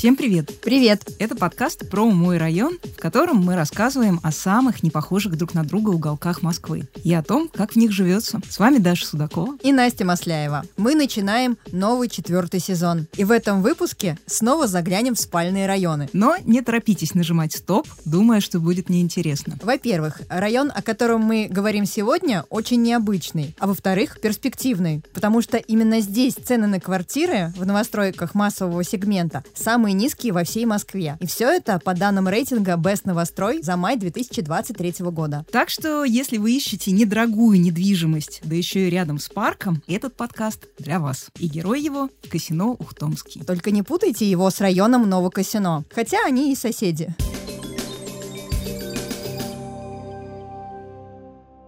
Всем привет! Привет! Это подкаст про мой район, в котором мы рассказываем о самых непохожих друг на друга уголках Москвы и о том, как в них живется. С вами Даша Судакова и Настя Масляева. Мы начинаем новый четвертый сезон. И в этом выпуске снова заглянем в спальные районы. Но не торопитесь нажимать стоп, думая, что будет неинтересно. Во-первых, район, о котором мы говорим сегодня, очень необычный. А во-вторых, перспективный. Потому что именно здесь цены на квартиры в новостройках массового сегмента самые самые низкие во всей Москве. И все это по данным рейтинга Best Новострой за май 2023 года. Так что, если вы ищете недорогую недвижимость, да еще и рядом с парком, этот подкаст для вас. И герой его — Касино Ухтомский. Только не путайте его с районом Новокасино. Хотя они и соседи.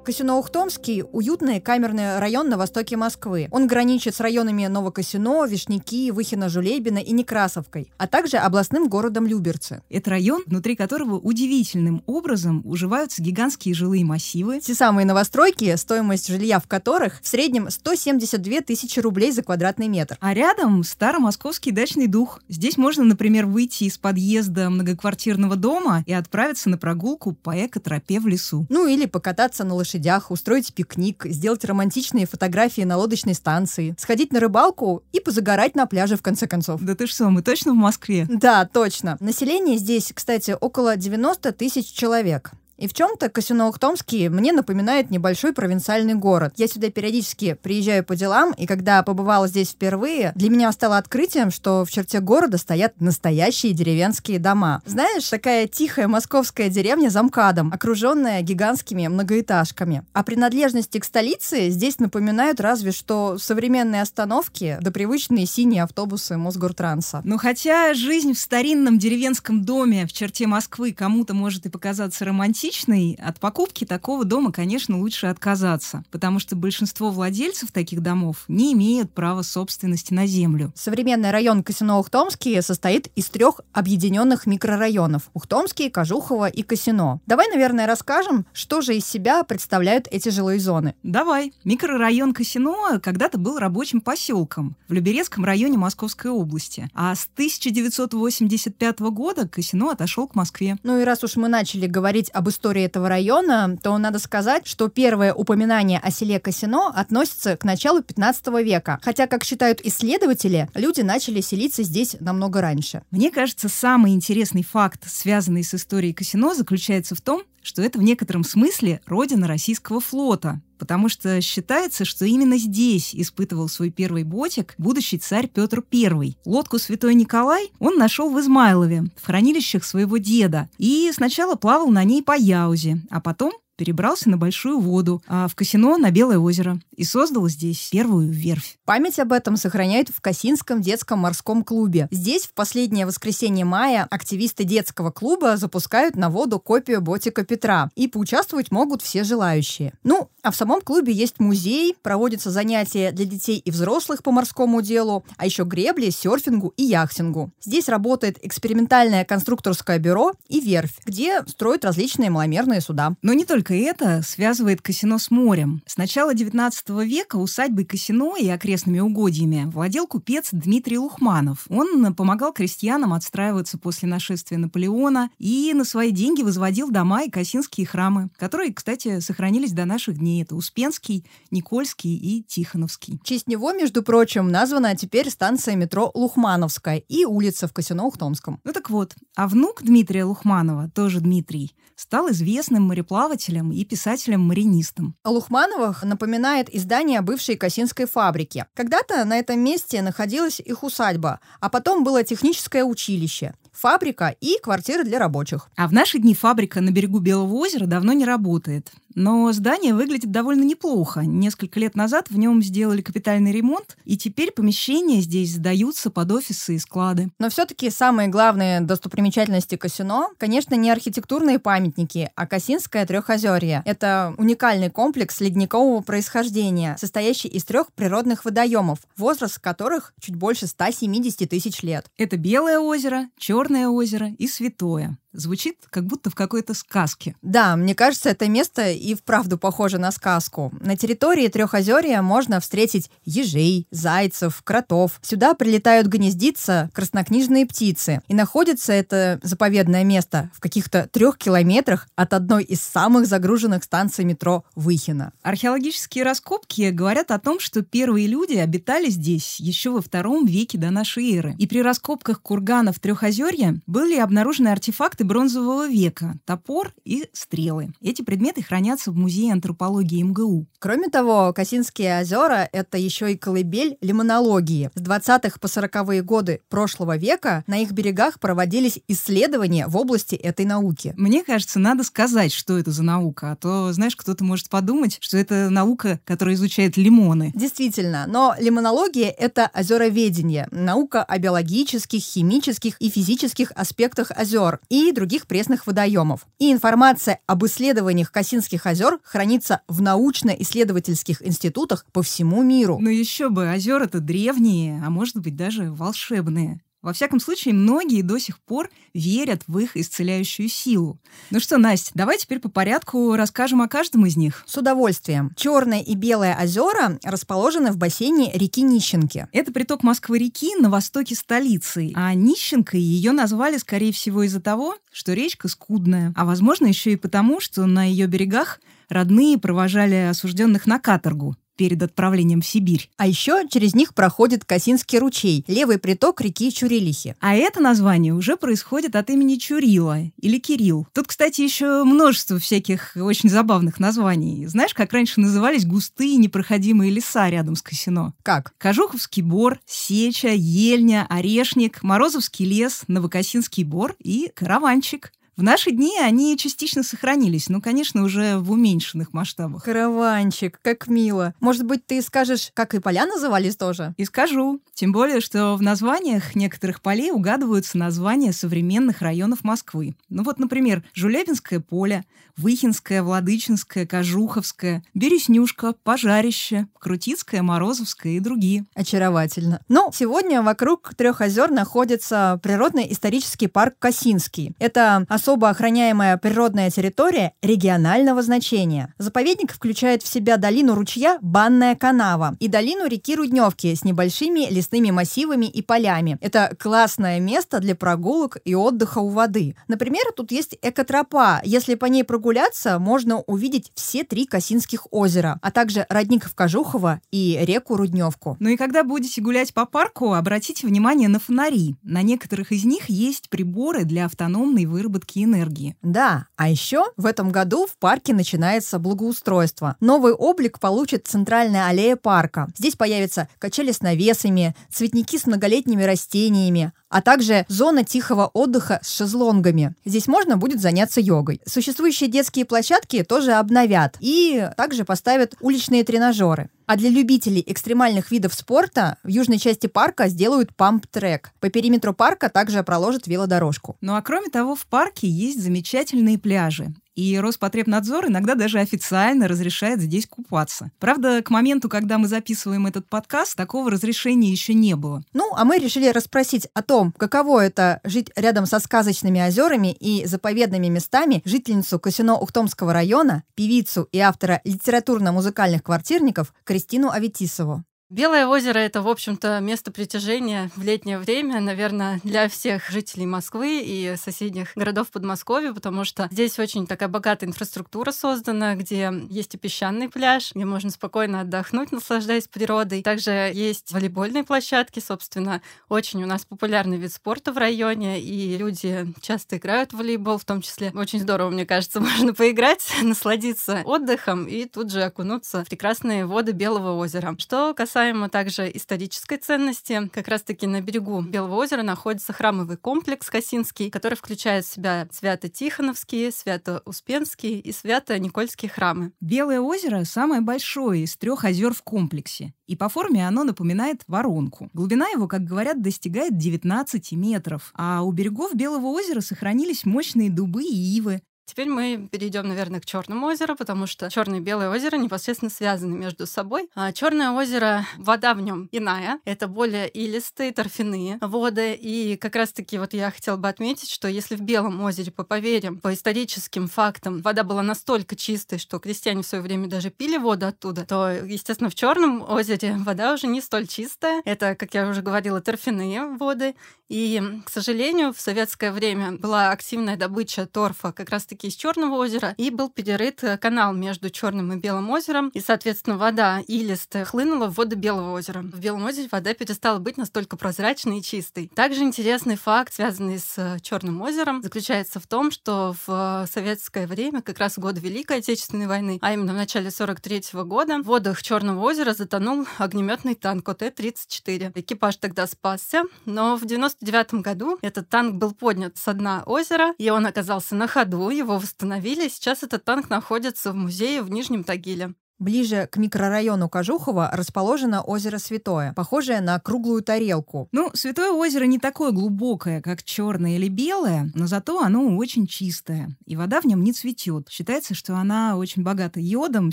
Косино-Ухтомский – уютный камерный район на востоке Москвы. Он граничит с районами Новокосино, Вишняки, Выхино-Жулебино и Некрасовкой, а также областным городом Люберцы. Это район, внутри которого удивительным образом уживаются гигантские жилые массивы. Те самые новостройки, стоимость жилья в которых в среднем 172 тысячи рублей за квадратный метр. А рядом старомосковский дачный дух. Здесь можно, например, выйти из подъезда многоквартирного дома и отправиться на прогулку по экотропе в лесу. Ну или покататься на лошади лошадях, устроить пикник, сделать романтичные фотографии на лодочной станции, сходить на рыбалку и позагорать на пляже в конце концов. Да ты что, мы точно в Москве? Да, точно. Население здесь, кстати, около 90 тысяч человек. И в чем-то Косино-Ухтомский мне напоминает небольшой провинциальный город. Я сюда периодически приезжаю по делам, и когда побывала здесь впервые, для меня стало открытием, что в черте города стоят настоящие деревенские дома. Знаешь, такая тихая московская деревня за МКАДом, окруженная гигантскими многоэтажками. А принадлежности к столице здесь напоминают разве что современные остановки да привычные синие автобусы Мосгортранса. Ну хотя жизнь в старинном деревенском доме в черте Москвы кому-то может и показаться романтичной, романтичный, от покупки такого дома, конечно, лучше отказаться, потому что большинство владельцев таких домов не имеют права собственности на землю. Современный район Косино Ухтомский состоит из трех объединенных микрорайонов – Ухтомский, Кожухово и Косино. Давай, наверное, расскажем, что же из себя представляют эти жилые зоны. Давай. Микрорайон Косино когда-то был рабочим поселком в Люберецком районе Московской области, а с 1985 года Косино отошел к Москве. Ну и раз уж мы начали говорить об истории этого района, то надо сказать, что первое упоминание о селе Косино относится к началу 15 века. Хотя, как считают исследователи, люди начали селиться здесь намного раньше. Мне кажется, самый интересный факт, связанный с историей Косино, заключается в том, что это в некотором смысле родина российского флота, потому что считается, что именно здесь испытывал свой первый ботик будущий царь Петр I. Лодку Святой Николай он нашел в Измайлове, в хранилищах своего деда, и сначала плавал на ней по Яузе, а потом перебрался на Большую воду, а в Касино на Белое озеро и создал здесь первую верфь. Память об этом сохраняют в Касинском детском морском клубе. Здесь в последнее воскресенье мая активисты детского клуба запускают на воду копию ботика Петра, и поучаствовать могут все желающие. Ну, а в самом клубе есть музей, проводятся занятия для детей и взрослых по морскому делу, а еще гребли, серфингу и яхтингу. Здесь работает экспериментальное конструкторское бюро и верфь, где строят различные маломерные суда. Но не только это связывает Касино с морем. С начала 19 века усадьбой Касино и окрестными угодьями владел купец Дмитрий Лухманов. Он помогал крестьянам отстраиваться после нашествия Наполеона и на свои деньги возводил дома и косинские храмы, которые, кстати, сохранились до наших дней это Успенский, Никольский и Тихоновский. В честь него, между прочим, названа теперь станция метро Лухмановская и улица в Косино-Ухтомском. Ну так вот, а внук Дмитрия Лухманова, тоже Дмитрий, стал известным мореплавателем и писателем-маринистом. О Лухмановых напоминает издание бывшей Косинской фабрики. Когда-то на этом месте находилась их усадьба, а потом было техническое училище фабрика и квартиры для рабочих. А в наши дни фабрика на берегу Белого озера давно не работает. Но здание выглядит довольно неплохо. Несколько лет назад в нем сделали капитальный ремонт, и теперь помещения здесь сдаются под офисы и склады. Но все-таки самые главные достопримечательности Косино, конечно, не архитектурные памятники, а Косинское трехозерье. Это уникальный комплекс ледникового происхождения, состоящий из трех природных водоемов, возраст которых чуть больше 170 тысяч лет. Это Белое озеро, Черное озеро и Святое. Звучит как будто в какой-то сказке. Да, мне кажется, это место и вправду похоже на сказку. На территории Трехозерья можно встретить ежей, зайцев, кротов. Сюда прилетают гнездиться краснокнижные птицы. И находится это заповедное место в каких-то трех километрах от одной из самых загруженных станций метро Выхина. Археологические раскопки говорят о том, что первые люди обитали здесь еще во втором веке до нашей эры. И при раскопках курганов Трехозерья были обнаружены артефакты бронзового века, топор и стрелы. Эти предметы хранятся в Музее антропологии МГУ. Кроме того, Косинские озера — это еще и колыбель лимонологии. С 20-х по 40-е годы прошлого века на их берегах проводились исследования в области этой науки. Мне кажется, надо сказать, что это за наука, а то, знаешь, кто-то может подумать, что это наука, которая изучает лимоны. Действительно, но лимонология — это озероведение, наука о биологических, химических и физических аспектах озер и других пресных водоемов. И информация об исследованиях Косинских озер хранится в научно-исследовательских институтах по всему миру. Ну еще бы, озера-то древние, а может быть даже волшебные. Во всяком случае, многие до сих пор верят в их исцеляющую силу. Ну что, Настя, давай теперь по порядку расскажем о каждом из них. С удовольствием. Черное и Белое озера расположены в бассейне реки Нищенки. Это приток Москвы-реки на востоке столицы. А Нищенкой ее назвали, скорее всего, из-за того, что речка скудная. А возможно, еще и потому, что на ее берегах родные провожали осужденных на каторгу перед отправлением в Сибирь. А еще через них проходит Косинский ручей, левый приток реки Чурилихи. А это название уже происходит от имени Чурила или Кирилл. Тут, кстати, еще множество всяких очень забавных названий. Знаешь, как раньше назывались густые непроходимые леса рядом с Косино? Как? Кожуховский бор, Сеча, Ельня, Орешник, Морозовский лес, Новокосинский бор и Караванчик. В наши дни они частично сохранились, но, конечно, уже в уменьшенных масштабах. Караванчик, как мило. Может быть, ты скажешь, как и поля назывались тоже? И скажу. Тем более, что в названиях некоторых полей угадываются названия современных районов Москвы. Ну вот, например, Жулебинское поле, Выхинское, Владычинское, Кожуховское, Береснюшка, Пожарище, Крутицкое, Морозовское и другие. Очаровательно. Ну, сегодня вокруг трех озер находится природно-исторический парк Косинский. Это особо охраняемая природная территория регионального значения. Заповедник включает в себя долину ручья Банная канава и долину реки Рудневки с небольшими лесными массивами и полями. Это классное место для прогулок и отдыха у воды. Например, тут есть экотропа. Если по ней прогуляться, можно увидеть все три Косинских озера, а также родник Кожухова и реку Рудневку. Ну и когда будете гулять по парку, обратите внимание на фонари. На некоторых из них есть приборы для автономной выработки энергии. Да, а еще в этом году в парке начинается благоустройство. Новый облик получит центральная аллея парка. Здесь появятся качели с навесами, цветники с многолетними растениями, а также зона тихого отдыха с шезлонгами. Здесь можно будет заняться йогой. Существующие детские площадки тоже обновят и также поставят уличные тренажеры. А для любителей экстремальных видов спорта в южной части парка сделают памп-трек. По периметру парка также проложат велодорожку. Ну а кроме того, в парке есть замечательные пляжи. И Роспотребнадзор иногда даже официально разрешает здесь купаться. Правда, к моменту, когда мы записываем этот подкаст, такого разрешения еще не было. Ну, а мы решили расспросить о том, каково это жить рядом со сказочными озерами и заповедными местами жительницу Косино-Ухтомского района, певицу и автора литературно-музыкальных квартирников Кристину Аветисову. Белое озеро — это, в общем-то, место притяжения в летнее время, наверное, для всех жителей Москвы и соседних городов Подмосковья, потому что здесь очень такая богатая инфраструктура создана, где есть и песчаный пляж, где можно спокойно отдохнуть, наслаждаясь природой. Также есть волейбольные площадки, собственно, очень у нас популярный вид спорта в районе, и люди часто играют в волейбол, в том числе. Очень здорово, мне кажется, можно поиграть, насладиться отдыхом и тут же окунуться в прекрасные воды Белого озера. Что касается касаемо также исторической ценности, как раз-таки на берегу Белого озера находится храмовый комплекс Косинский, который включает в себя Свято-Тихоновские, Свято-Успенские и Свято-Никольские храмы. Белое озеро самое большое из трех озер в комплексе, и по форме оно напоминает воронку. Глубина его, как говорят, достигает 19 метров, а у берегов Белого озера сохранились мощные дубы и ивы, Теперь мы перейдем, наверное, к Черному озеру, потому что Черное и Белое озеро непосредственно связаны между собой. А Черное озеро, вода в нем иная, это более илистые, торфяные воды. И как раз-таки вот я хотела бы отметить, что если в Белом озере, по поверьям, по историческим фактам, вода была настолько чистой, что крестьяне в свое время даже пили воду оттуда, то, естественно, в Черном озере вода уже не столь чистая. Это, как я уже говорила, торфяные воды. И, к сожалению, в советское время была активная добыча торфа как раз-таки из Черного озера, и был перерыт э, канал между Черным и Белым озером, и, соответственно, вода илистая хлынула в воды Белого озера. В Белом озере вода перестала быть настолько прозрачной и чистой. Также интересный факт, связанный с э, Черным озером, заключается в том, что в э, советское время, как раз в годы Великой Отечественной войны, а именно в начале 43 -го года, в водах Черного озера затонул огнеметный танк ОТ-34. Экипаж тогда спасся, но в 90 1999 году этот танк был поднят с дна озера, и он оказался на ходу, его восстановили. Сейчас этот танк находится в музее в Нижнем Тагиле. Ближе к микрорайону Кожухова расположено озеро Святое, похожее на круглую тарелку. Ну, Святое озеро не такое глубокое, как черное или белое, но зато оно очень чистое, и вода в нем не цветет. Считается, что она очень богата йодом,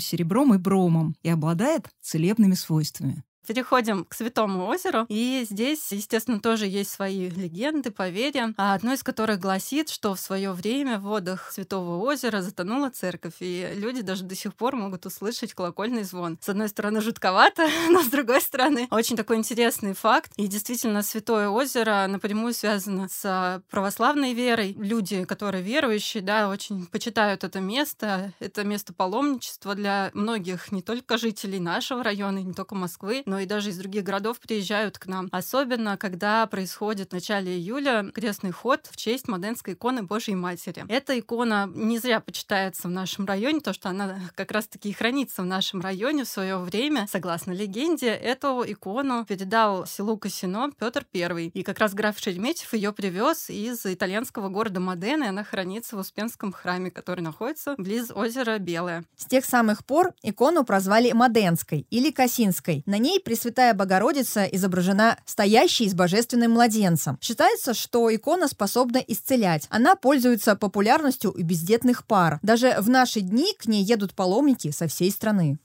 серебром и бромом и обладает целебными свойствами. Переходим к Святому озеру. И здесь, естественно, тоже есть свои легенды, поверья. А одно из которых гласит, что в свое время в водах Святого озера затонула церковь. И люди даже до сих пор могут услышать колокольный звон. С одной стороны, жутковато, но с другой стороны, очень такой интересный факт. И действительно, Святое озеро напрямую связано с православной верой. Люди, которые верующие, да, очень почитают это место. Это место паломничества для многих, не только жителей нашего района, не только Москвы, но и даже из других городов приезжают к нам. Особенно, когда происходит в начале июля крестный ход в честь Моденской иконы Божьей Матери. Эта икона не зря почитается в нашем районе, то, что она как раз-таки и хранится в нашем районе в свое время. Согласно легенде, эту икону передал селу Косино Петр I. И как раз граф Шереметьев ее привез из итальянского города Модены, она хранится в Успенском храме, который находится близ озера Белое. С тех самых пор икону прозвали Моденской или Косинской. На ней Пресвятая Богородица изображена стоящей с божественным младенцем. Считается, что икона способна исцелять. Она пользуется популярностью у бездетных пар. Даже в наши дни к ней едут паломники со всей страны.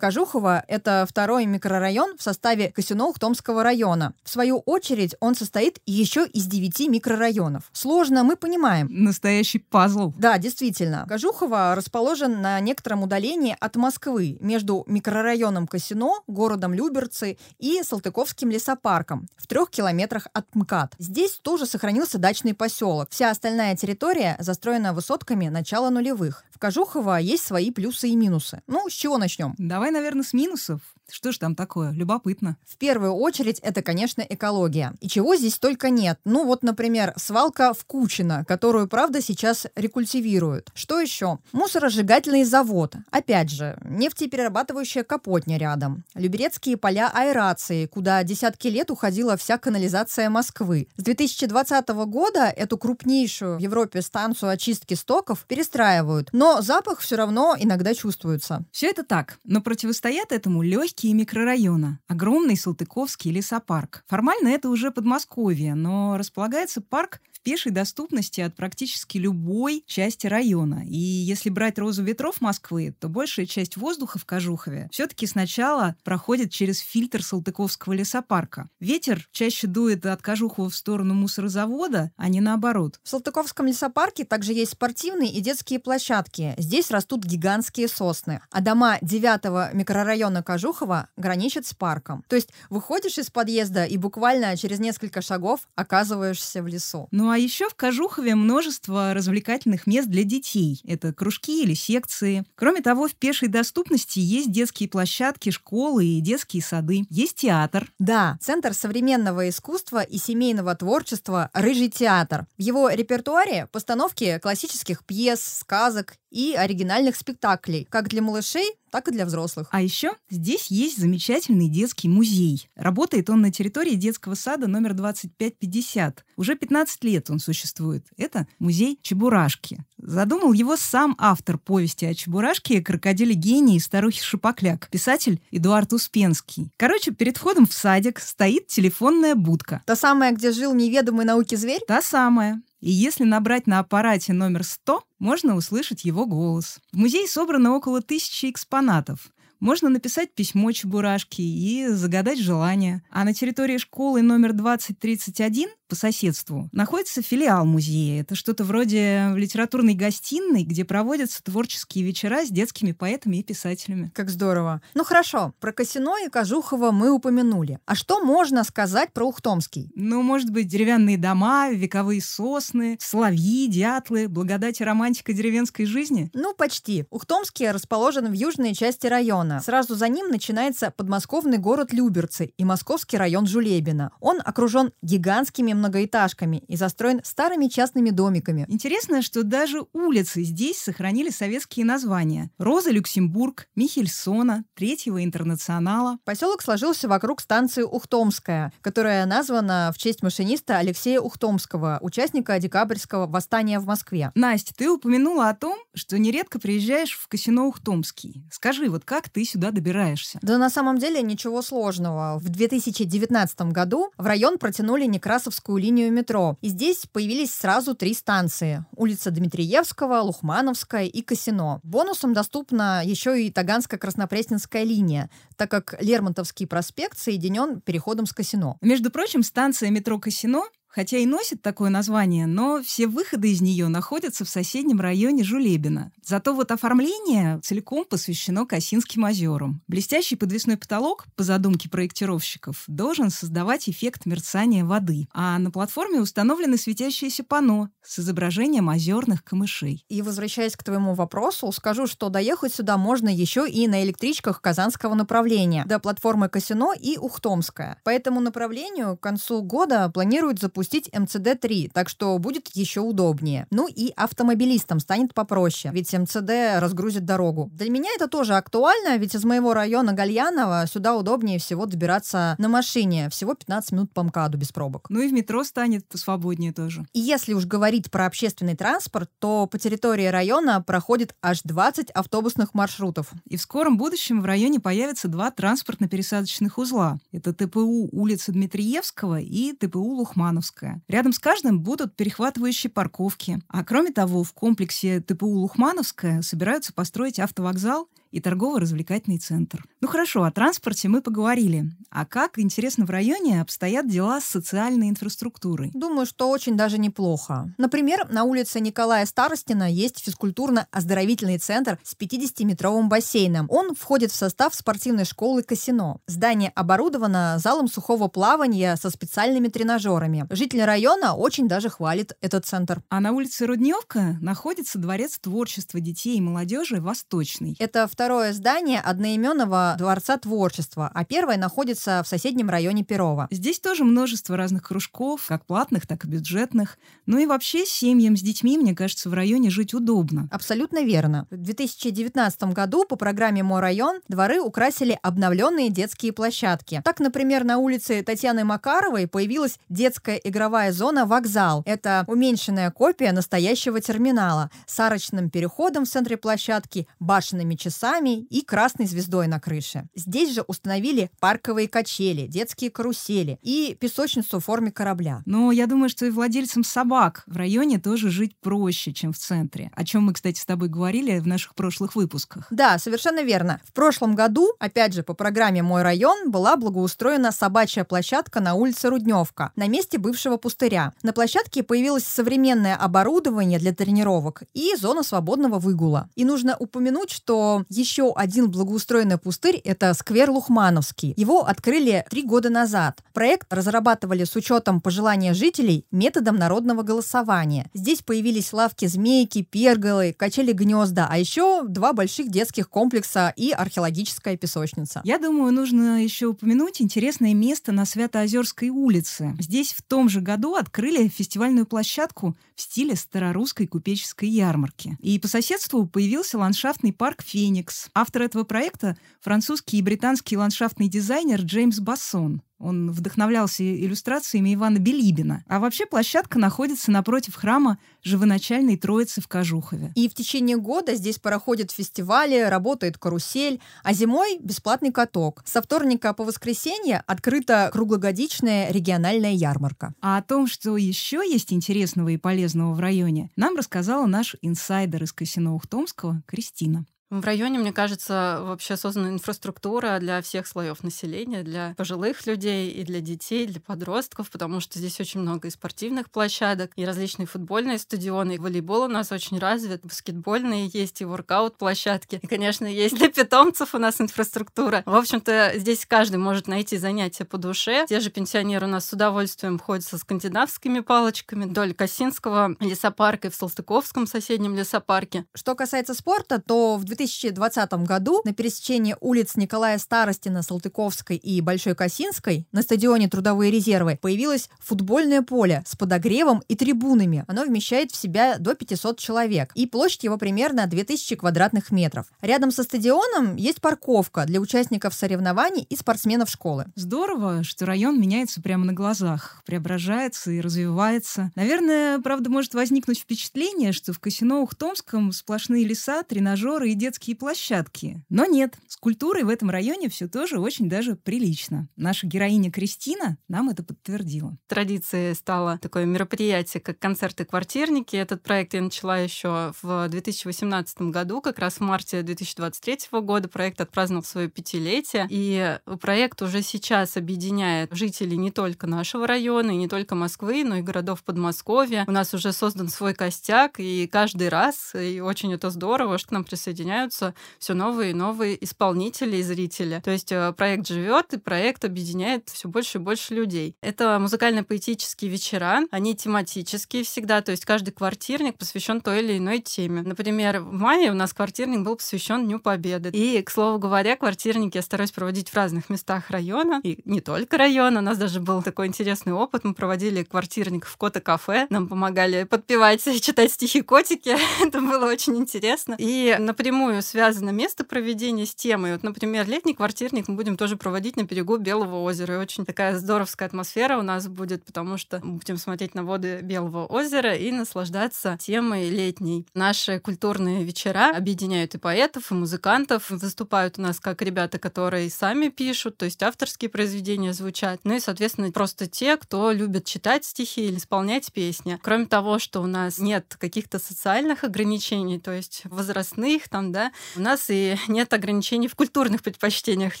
Кожухово – это второй микрорайон в составе Косино-Ухтомского района. В свою очередь он состоит еще из девяти микрорайонов. Сложно, мы понимаем. Настоящий пазл. Да, действительно. Кожухово расположен на некотором удалении от Москвы, между микрорайоном Косино, городом Люберцы и Салтыковским лесопарком, в трех километрах от МКАД. Здесь тоже сохранился дачный поселок. Вся остальная территория застроена высотками начала нулевых. В Кожухово есть свои плюсы и минусы. Ну, с чего начнем? Давай наверное, с минусов. Что ж там такое? Любопытно. В первую очередь, это, конечно, экология. И чего здесь только нет. Ну вот, например, свалка в Кучино, которую, правда, сейчас рекультивируют. Что еще? Мусоросжигательный завод. Опять же, нефтеперерабатывающая капотня рядом. Люберецкие поля аэрации, куда десятки лет уходила вся канализация Москвы. С 2020 года эту крупнейшую в Европе станцию очистки стоков перестраивают. Но запах все равно иногда чувствуется. Все это так. Но противостоят этому легкие городские микрорайона. Огромный Салтыковский лесопарк. Формально это уже Подмосковье, но располагается парк пешей доступности от практически любой части района. И если брать розу ветров Москвы, то большая часть воздуха в Кожухове все-таки сначала проходит через фильтр Салтыковского лесопарка. Ветер чаще дует от Кожухова в сторону мусорозавода, а не наоборот. В Салтыковском лесопарке также есть спортивные и детские площадки. Здесь растут гигантские сосны. А дома 9 микрорайона Кожухова граничат с парком. То есть выходишь из подъезда и буквально через несколько шагов оказываешься в лесу. Ну а еще в Кожухове множество развлекательных мест для детей. Это кружки или секции. Кроме того, в пешей доступности есть детские площадки, школы и детские сады. Есть театр. Да, Центр современного искусства и семейного творчества «Рыжий театр». В его репертуаре постановки классических пьес, сказок и оригинальных спектаклей, как для малышей, так и для взрослых. А еще здесь есть замечательный детский музей. Работает он на территории детского сада номер 2550. Уже 15 лет он существует. Это музей Чебурашки. Задумал его сам автор повести о Чебурашке «Крокодиле гении» и старухе Шипокляк, писатель Эдуард Успенский. Короче, перед входом в садик стоит телефонная будка. Та самая, где жил неведомый науке зверь? Та самая. И если набрать на аппарате номер 100, можно услышать его голос. В музее собрано около тысячи экспонатов. Можно написать письмо Чебурашке и загадать желание. А на территории школы номер 2031 по соседству находится филиал музея. Это что-то вроде литературной гостиной, где проводятся творческие вечера с детскими поэтами и писателями. Как здорово. Ну хорошо, про Косино и Кожухова мы упомянули. А что можно сказать про Ухтомский? Ну, может быть, деревянные дома, вековые сосны, соловьи, дятлы, благодать и романтика деревенской жизни? Ну, почти. Ухтомский расположен в южной части района. Сразу за ним начинается подмосковный город Люберцы и московский район Жулебина. Он окружен гигантскими многоэтажками и застроен старыми частными домиками. Интересно, что даже улицы здесь сохранили советские названия. Роза Люксембург, Михельсона, Третьего Интернационала. Поселок сложился вокруг станции Ухтомская, которая названа в честь машиниста Алексея Ухтомского, участника декабрьского восстания в Москве. Настя, ты упомянула о том, что нередко приезжаешь в Косино Ухтомский. Скажи, вот как ты сюда добираешься? Да на самом деле ничего сложного. В 2019 году в район протянули Некрасовскую Московскую линию метро. И здесь появились сразу три станции. Улица Дмитриевского, Лухмановская и Косино. Бонусом доступна еще и Таганско-Краснопресненская линия, так как Лермонтовский проспект соединен переходом с Косино. Между прочим, станция метро Косино хотя и носит такое название, но все выходы из нее находятся в соседнем районе Жулебина. Зато вот оформление целиком посвящено Косинским озерам. Блестящий подвесной потолок, по задумке проектировщиков, должен создавать эффект мерцания воды, а на платформе установлены светящиеся панно с изображением озерных камышей. И возвращаясь к твоему вопросу, скажу, что доехать сюда можно еще и на электричках казанского направления до платформы Косино и Ухтомская. По этому направлению к концу года планируют запустить запустить МЦД-3, так что будет еще удобнее. Ну и автомобилистам станет попроще, ведь МЦД разгрузит дорогу. Для меня это тоже актуально, ведь из моего района Гальянова сюда удобнее всего добираться на машине. Всего 15 минут по МКАДу без пробок. Ну и в метро станет свободнее тоже. И если уж говорить про общественный транспорт, то по территории района проходит аж 20 автобусных маршрутов. И в скором будущем в районе появятся два транспортно-пересадочных узла. Это ТПУ улицы Дмитриевского и ТПУ Лухмановского. Лухмановская. Рядом с каждым будут перехватывающие парковки. А кроме того, в комплексе ТПУ Лухмановская собираются построить автовокзал и торгово-развлекательный центр. Ну хорошо, о транспорте мы поговорили. А как, интересно, в районе обстоят дела с социальной инфраструктурой? Думаю, что очень даже неплохо. Например, на улице Николая Старостина есть физкультурно-оздоровительный центр с 50-метровым бассейном. Он входит в состав спортивной школы Касино. Здание оборудовано залом сухого плавания со специальными тренажерами. Жители района очень даже хвалят этот центр. А на улице Рудневка находится Дворец творчества детей и молодежи «Восточный». Это второе здание одноименного Дворца творчества, а первое находится в соседнем районе Перова. Здесь тоже множество разных кружков, как платных, так и бюджетных. Ну и вообще семьям с детьми, мне кажется, в районе жить удобно. Абсолютно верно. В 2019 году по программе «Мой район» дворы украсили обновленные детские площадки. Так, например, на улице Татьяны Макаровой появилась детская игровая зона «Вокзал». Это уменьшенная копия настоящего терминала с арочным переходом в центре площадки, башенными часами парусами и красной звездой на крыше. Здесь же установили парковые качели, детские карусели и песочницу в форме корабля. Но я думаю, что и владельцам собак в районе тоже жить проще, чем в центре. О чем мы, кстати, с тобой говорили в наших прошлых выпусках. Да, совершенно верно. В прошлом году, опять же, по программе «Мой район» была благоустроена собачья площадка на улице Рудневка, на месте бывшего пустыря. На площадке появилось современное оборудование для тренировок и зона свободного выгула. И нужно упомянуть, что еще один благоустроенный пустырь – это сквер Лухмановский. Его открыли три года назад. Проект разрабатывали с учетом пожелания жителей методом народного голосования. Здесь появились лавки змейки, перголы, качели гнезда, а еще два больших детских комплекса и археологическая песочница. Я думаю, нужно еще упомянуть интересное место на Свято-Озерской улице. Здесь в том же году открыли фестивальную площадку в стиле старорусской купеческой ярмарки. И по соседству появился ландшафтный парк «Феникс», Феникс. Автор этого проекта — французский и британский ландшафтный дизайнер Джеймс Бассон. Он вдохновлялся иллюстрациями Ивана Белибина. А вообще площадка находится напротив храма Живоначальной Троицы в Кожухове. И в течение года здесь проходят фестивали, работает карусель, а зимой бесплатный каток. Со вторника по воскресенье открыта круглогодичная региональная ярмарка. А о том, что еще есть интересного и полезного в районе, нам рассказала наш инсайдер из Косино Ухтомского Кристина. В районе, мне кажется, вообще создана инфраструктура для всех слоев населения, для пожилых людей и для детей, для подростков, потому что здесь очень много и спортивных площадок, и различные футбольные стадионы, и волейбол у нас очень развит, баскетбольные есть, и воркаут-площадки. И, конечно, есть для питомцев у нас инфраструктура. В общем-то, здесь каждый может найти занятия по душе. Те же пенсионеры у нас с удовольствием ходят со скандинавскими палочками вдоль Косинского лесопарка и в Салтыковском соседнем лесопарке. Что касается спорта, то в 2000 2020 году на пересечении улиц Николая Старостина, Салтыковской и Большой Косинской на стадионе «Трудовые резервы» появилось футбольное поле с подогревом и трибунами. Оно вмещает в себя до 500 человек, и площадь его примерно 2000 квадратных метров. Рядом со стадионом есть парковка для участников соревнований и спортсменов школы. Здорово, что район меняется прямо на глазах, преображается и развивается. Наверное, правда, может возникнуть впечатление, что в Косино Ухтомском сплошные леса, тренажеры и детские детские площадки. Но нет, с культурой в этом районе все тоже очень даже прилично. Наша героиня Кристина нам это подтвердила. Традицией стало такое мероприятие, как концерты-квартирники. Этот проект я начала еще в 2018 году, как раз в марте 2023 года. Проект отпраздновал свое пятилетие. И проект уже сейчас объединяет жителей не только нашего района, и не только Москвы, но и городов Подмосковья. У нас уже создан свой костяк, и каждый раз, и очень это здорово, что к нам присоединяются появляются все новые и новые исполнители и зрители. То есть э, проект живет, и проект объединяет все больше и больше людей. Это музыкально-поэтические вечера, они тематические всегда, то есть каждый квартирник посвящен той или иной теме. Например, в мае у нас квартирник был посвящен Дню Победы. И, к слову говоря, квартирники я стараюсь проводить в разных местах района, и не только района. У нас даже был такой интересный опыт. Мы проводили квартирник в кота-кафе, нам помогали подпевать и читать стихи котики. Это было очень интересно. И напрямую напрямую связано место проведения с темой. Вот, например, летний квартирник мы будем тоже проводить на берегу Белого озера. И очень такая здоровская атмосфера у нас будет, потому что мы будем смотреть на воды Белого озера и наслаждаться темой летней. Наши культурные вечера объединяют и поэтов, и музыкантов. Выступают у нас как ребята, которые сами пишут, то есть авторские произведения звучат. Ну и, соответственно, просто те, кто любит читать стихи или исполнять песни. Кроме того, что у нас нет каких-то социальных ограничений, то есть возрастных, там, да, у нас и нет ограничений в культурных предпочтениях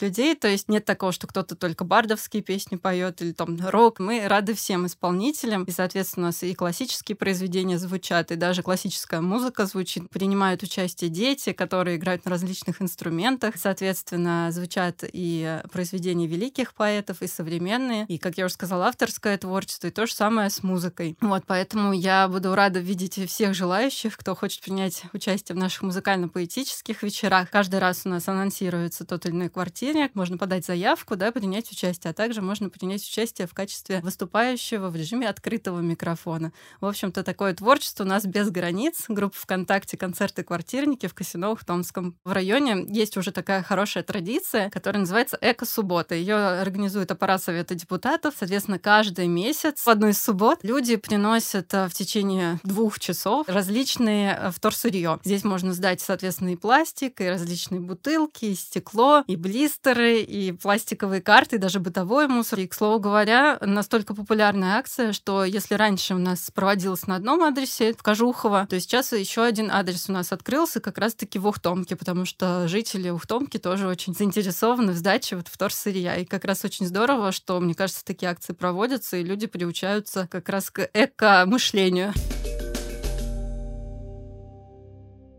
людей, то есть нет такого, что кто-то только бардовские песни поет или там рок. Мы рады всем исполнителям, и, соответственно, у нас и классические произведения звучат, и даже классическая музыка звучит. Принимают участие дети, которые играют на различных инструментах. Соответственно, звучат и произведения великих поэтов, и современные, и, как я уже сказала, авторское творчество, и то же самое с музыкой. Вот, поэтому я буду рада видеть всех желающих, кто хочет принять участие в наших музыкально-поэтических тематических вечерах. Каждый раз у нас анонсируется тот или иной квартирник, можно подать заявку, да, принять участие, а также можно принять участие в качестве выступающего в режиме открытого микрофона. В общем-то, такое творчество у нас без границ. Группа ВКонтакте «Концерты квартирники» в Косиновых, Томском. В районе есть уже такая хорошая традиция, которая называется «Эко-суббота». Ее организует аппарат Совета депутатов. Соответственно, каждый месяц в одну из суббот люди приносят э, в течение двух часов различные э, вторсырье. Здесь можно сдать, соответственно, и пластик, и различные бутылки, и стекло, и блистеры, и пластиковые карты, и даже бытовой мусор. И, к слову говоря, настолько популярная акция, что если раньше у нас проводилась на одном адресе, в Кожухово, то сейчас еще один адрес у нас открылся как раз-таки в Ухтомке, потому что жители Ухтомки тоже очень заинтересованы в сдаче вот вторсырья. И как раз очень здорово, что, мне кажется, такие акции проводятся, и люди приучаются как раз к эко-мышлению.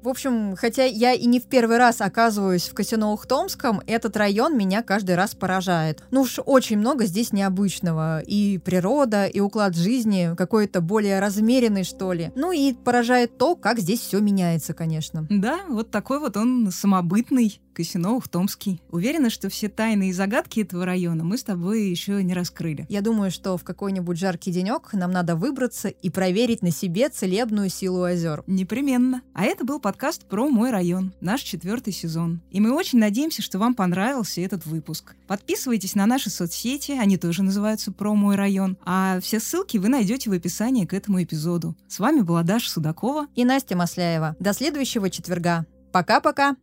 В общем, хотя я и не в первый раз оказываюсь в Косино Ухтомском, этот район меня каждый раз поражает. Ну уж очень много здесь необычного. И природа, и уклад жизни какой-то более размеренный, что ли. Ну и поражает то, как здесь все меняется, конечно. Да, вот такой вот он самобытный. Косино-Ухтомский. Уверена, что все тайны и загадки этого района мы с тобой еще не раскрыли. Я думаю, что в какой-нибудь жаркий денек нам надо выбраться и проверить на себе целебную силу озер. Непременно. А это был подкаст про мой район, наш четвертый сезон. И мы очень надеемся, что вам понравился этот выпуск. Подписывайтесь на наши соцсети, они тоже называются «Про мой район». А все ссылки вы найдете в описании к этому эпизоду. С вами была Даша Судакова и Настя Масляева. До следующего четверга. Пока-пока!